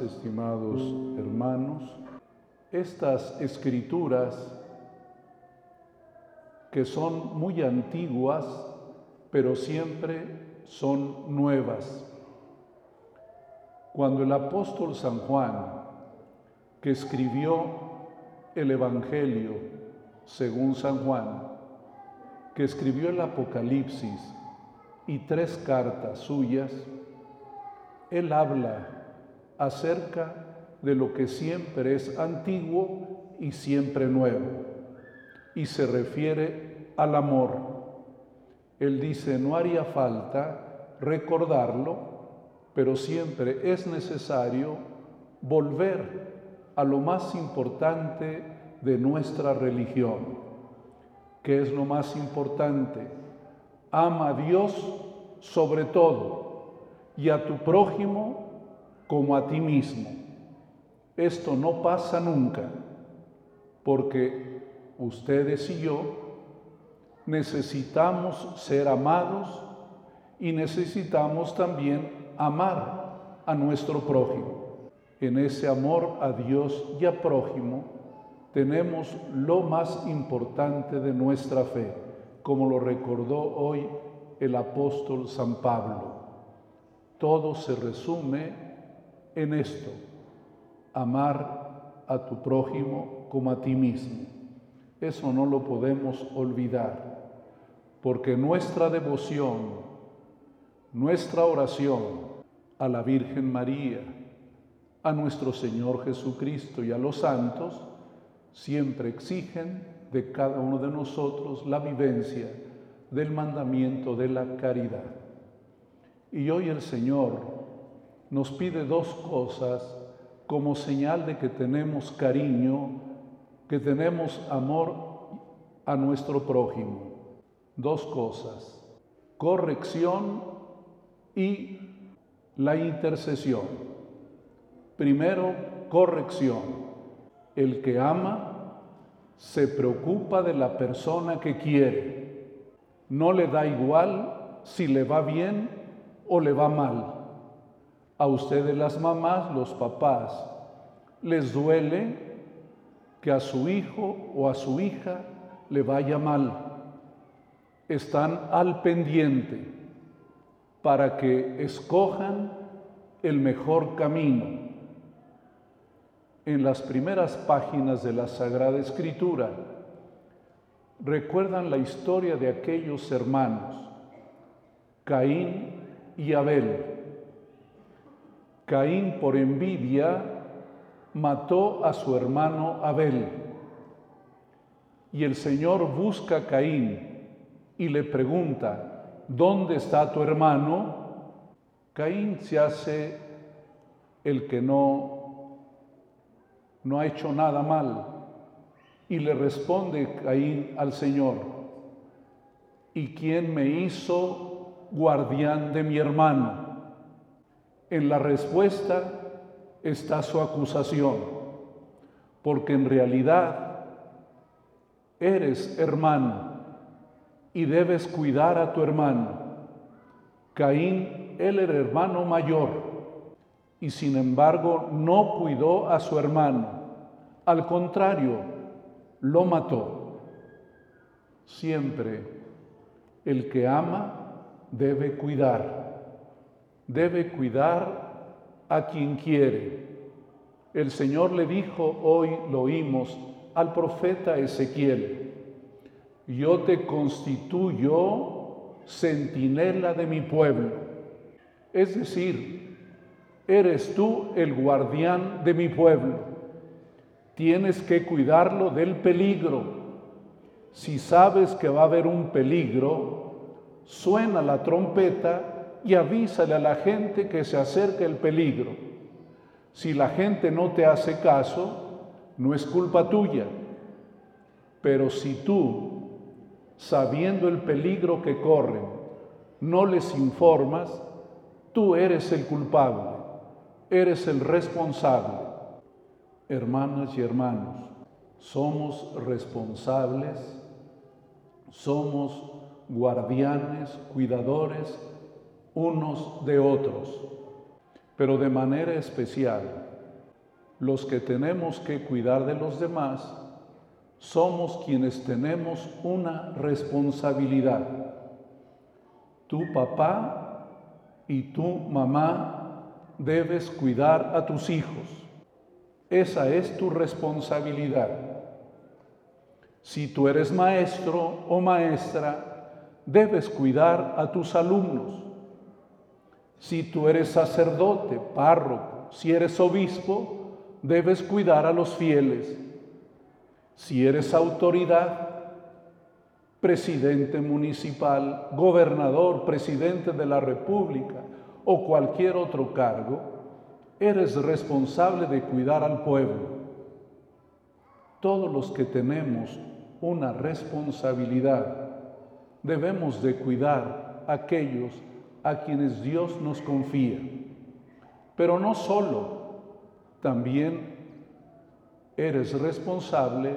estimados hermanos, estas escrituras que son muy antiguas, pero siempre son nuevas. Cuando el apóstol San Juan, que escribió el Evangelio según San Juan, que escribió el Apocalipsis y tres cartas suyas, él habla acerca de lo que siempre es antiguo y siempre nuevo, y se refiere al amor. Él dice, no haría falta recordarlo, pero siempre es necesario volver a lo más importante de nuestra religión. ¿Qué es lo más importante? Ama a Dios sobre todo y a tu prójimo como a ti mismo. Esto no pasa nunca, porque ustedes y yo necesitamos ser amados y necesitamos también amar a nuestro prójimo. En ese amor a Dios y a prójimo tenemos lo más importante de nuestra fe, como lo recordó hoy el apóstol San Pablo. Todo se resume en esto, amar a tu prójimo como a ti mismo. Eso no lo podemos olvidar, porque nuestra devoción, nuestra oración, a la Virgen María, a nuestro Señor Jesucristo y a los santos, siempre exigen de cada uno de nosotros la vivencia del mandamiento de la caridad. Y hoy el Señor nos pide dos cosas como señal de que tenemos cariño, que tenemos amor a nuestro prójimo. Dos cosas, corrección y la intercesión. Primero, corrección. El que ama se preocupa de la persona que quiere. No le da igual si le va bien o le va mal. A ustedes las mamás, los papás, les duele que a su hijo o a su hija le vaya mal. Están al pendiente para que escojan el mejor camino. En las primeras páginas de la Sagrada Escritura recuerdan la historia de aquellos hermanos, Caín y Abel. Caín por envidia mató a su hermano Abel. Y el Señor busca a Caín y le pregunta, ¿dónde está tu hermano? Caín se hace el que no, no ha hecho nada mal. Y le responde Caín al Señor, ¿y quién me hizo guardián de mi hermano? En la respuesta está su acusación, porque en realidad eres hermano y debes cuidar a tu hermano. Caín, él era hermano mayor y sin embargo no cuidó a su hermano. Al contrario, lo mató. Siempre el que ama debe cuidar, debe cuidar a quien quiere. El Señor le dijo, hoy lo oímos, al profeta Ezequiel, yo te constituyo centinela de mi pueblo. Es decir, eres tú el guardián de mi pueblo. Tienes que cuidarlo del peligro. Si sabes que va a haber un peligro, suena la trompeta y avísale a la gente que se acerca el peligro. Si la gente no te hace caso, no es culpa tuya. Pero si tú sabiendo el peligro que corren, no les informas, tú eres el culpable, eres el responsable. Hermanas y hermanos, somos responsables, somos guardianes, cuidadores unos de otros. pero de manera especial, los que tenemos que cuidar de los demás somos quienes tenemos una responsabilidad. Tu papá y tu mamá debes cuidar a tus hijos. Esa es tu responsabilidad. Si tú eres maestro o maestra, debes cuidar a tus alumnos. Si tú eres sacerdote, párroco, si eres obispo, debes cuidar a los fieles. Si eres autoridad, presidente municipal, gobernador, presidente de la República o cualquier otro cargo, eres responsable de cuidar al pueblo. Todos los que tenemos una responsabilidad debemos de cuidar a aquellos a quienes Dios nos confía. Pero no solo, también eres responsable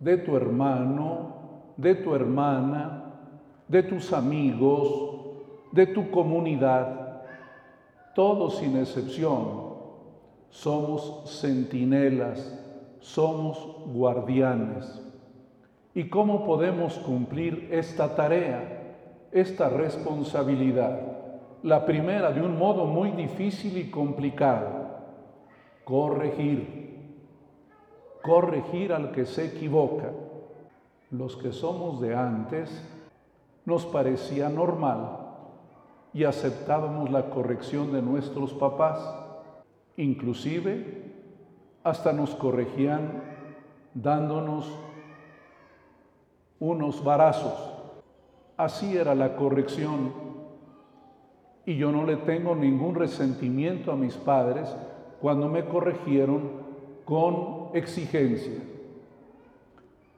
de tu hermano, de tu hermana, de tus amigos, de tu comunidad. Todos sin excepción somos centinelas, somos guardianes. ¿Y cómo podemos cumplir esta tarea? Esta responsabilidad. La primera, de un modo muy difícil y complicado, corregir. Corregir al que se equivoca. Los que somos de antes nos parecía normal y aceptábamos la corrección de nuestros papás. Inclusive hasta nos corregían dándonos unos barazos Así era la corrección. Y yo no le tengo ningún resentimiento a mis padres cuando me corrigieron con exigencia.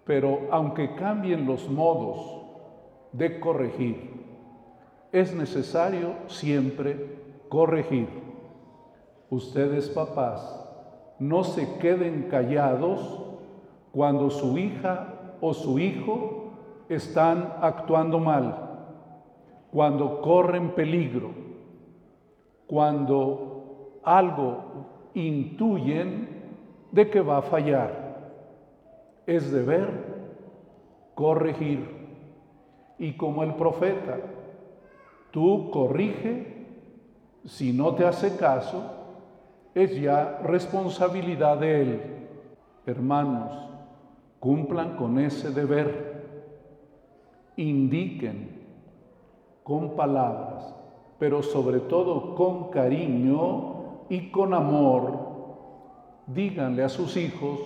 Pero aunque cambien los modos de corregir, es necesario siempre corregir. Ustedes papás, no se queden callados cuando su hija o su hijo están actuando mal, cuando corren peligro, cuando algo intuyen de que va a fallar. Es deber corregir. Y como el profeta, tú corrige, si no te hace caso, es ya responsabilidad de él. Hermanos, cumplan con ese deber indiquen con palabras, pero sobre todo con cariño y con amor, díganle a sus hijos,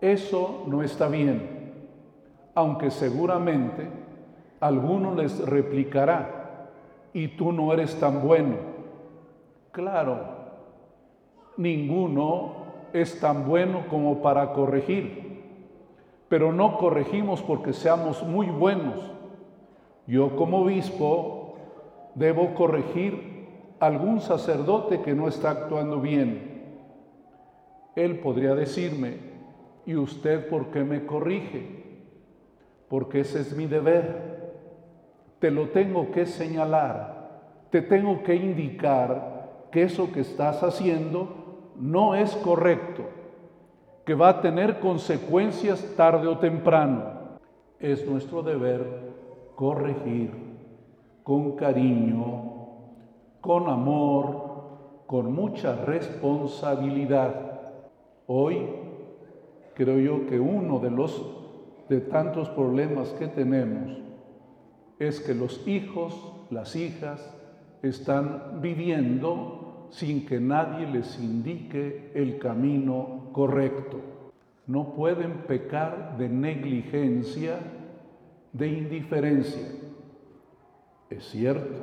eso no está bien, aunque seguramente alguno les replicará, y tú no eres tan bueno. Claro, ninguno es tan bueno como para corregir pero no corregimos porque seamos muy buenos. Yo como obispo debo corregir a algún sacerdote que no está actuando bien. Él podría decirme, ¿y usted por qué me corrige? Porque ese es mi deber. Te lo tengo que señalar, te tengo que indicar que eso que estás haciendo no es correcto que va a tener consecuencias tarde o temprano. Es nuestro deber corregir con cariño, con amor, con mucha responsabilidad. Hoy creo yo que uno de los de tantos problemas que tenemos es que los hijos, las hijas están viviendo sin que nadie les indique el camino correcto. No pueden pecar de negligencia, de indiferencia. Es cierto,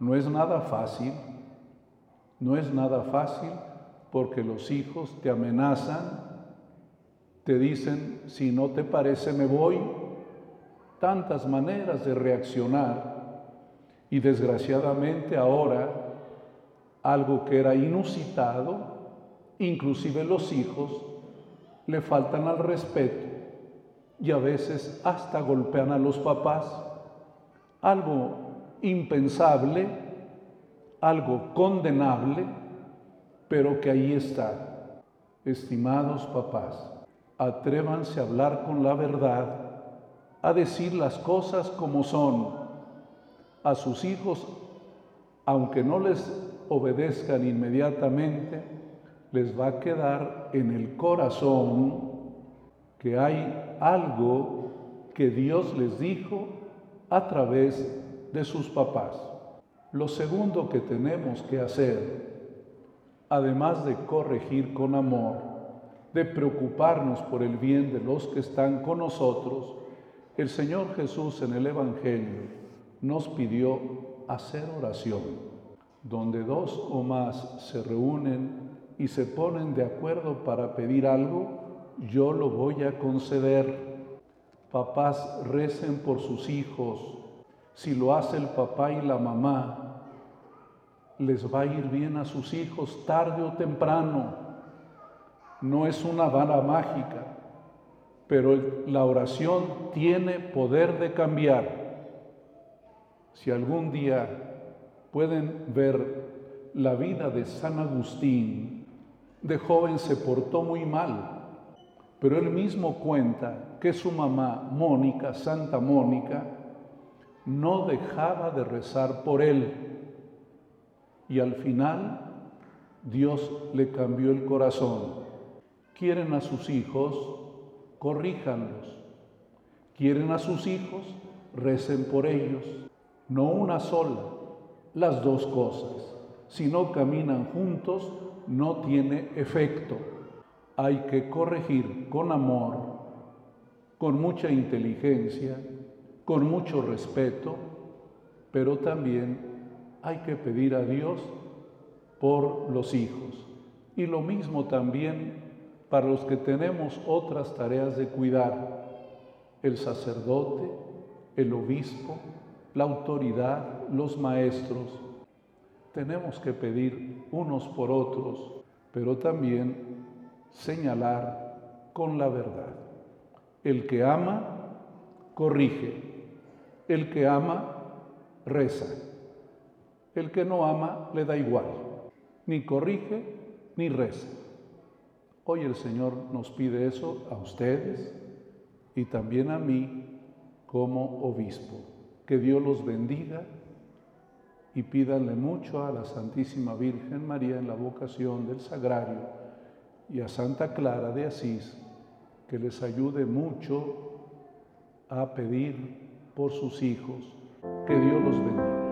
no es nada fácil, no es nada fácil porque los hijos te amenazan, te dicen, si no te parece me voy, tantas maneras de reaccionar y desgraciadamente ahora algo que era inusitado, inclusive los hijos le faltan al respeto y a veces hasta golpean a los papás. Algo impensable algo condenable, pero que ahí está. Estimados papás, atrévanse a hablar con la verdad, a decir las cosas como son. A sus hijos, aunque no les obedezcan inmediatamente, les va a quedar en el corazón que hay algo que Dios les dijo a través de sus papás. Lo segundo que tenemos que hacer, además de corregir con amor, de preocuparnos por el bien de los que están con nosotros, el Señor Jesús en el Evangelio nos pidió hacer oración, donde dos o más se reúnen y se ponen de acuerdo para pedir algo, yo lo voy a conceder. Papás recen por sus hijos. Si lo hace el papá y la mamá, les va a ir bien a sus hijos tarde o temprano. No es una vara mágica, pero la oración tiene poder de cambiar. Si algún día pueden ver la vida de San Agustín, de joven se portó muy mal, pero él mismo cuenta que su mamá, Mónica, Santa Mónica, no dejaba de rezar por él. Y al final Dios le cambió el corazón. Quieren a sus hijos, corríjanlos. Quieren a sus hijos, recen por ellos. No una sola, las dos cosas. Si no caminan juntos, no tiene efecto hay que corregir con amor, con mucha inteligencia, con mucho respeto, pero también hay que pedir a Dios por los hijos. Y lo mismo también para los que tenemos otras tareas de cuidar, el sacerdote, el obispo, la autoridad, los maestros. Tenemos que pedir unos por otros, pero también señalar con la verdad. El que ama, corrige. El que ama, reza. El que no ama, le da igual. Ni corrige, ni reza. Hoy el Señor nos pide eso a ustedes y también a mí como obispo. Que Dios los bendiga y pídanle mucho a la Santísima Virgen María en la vocación del Sagrario y a Santa Clara de Asís que les ayude mucho a pedir por sus hijos. Que Dios los bendiga.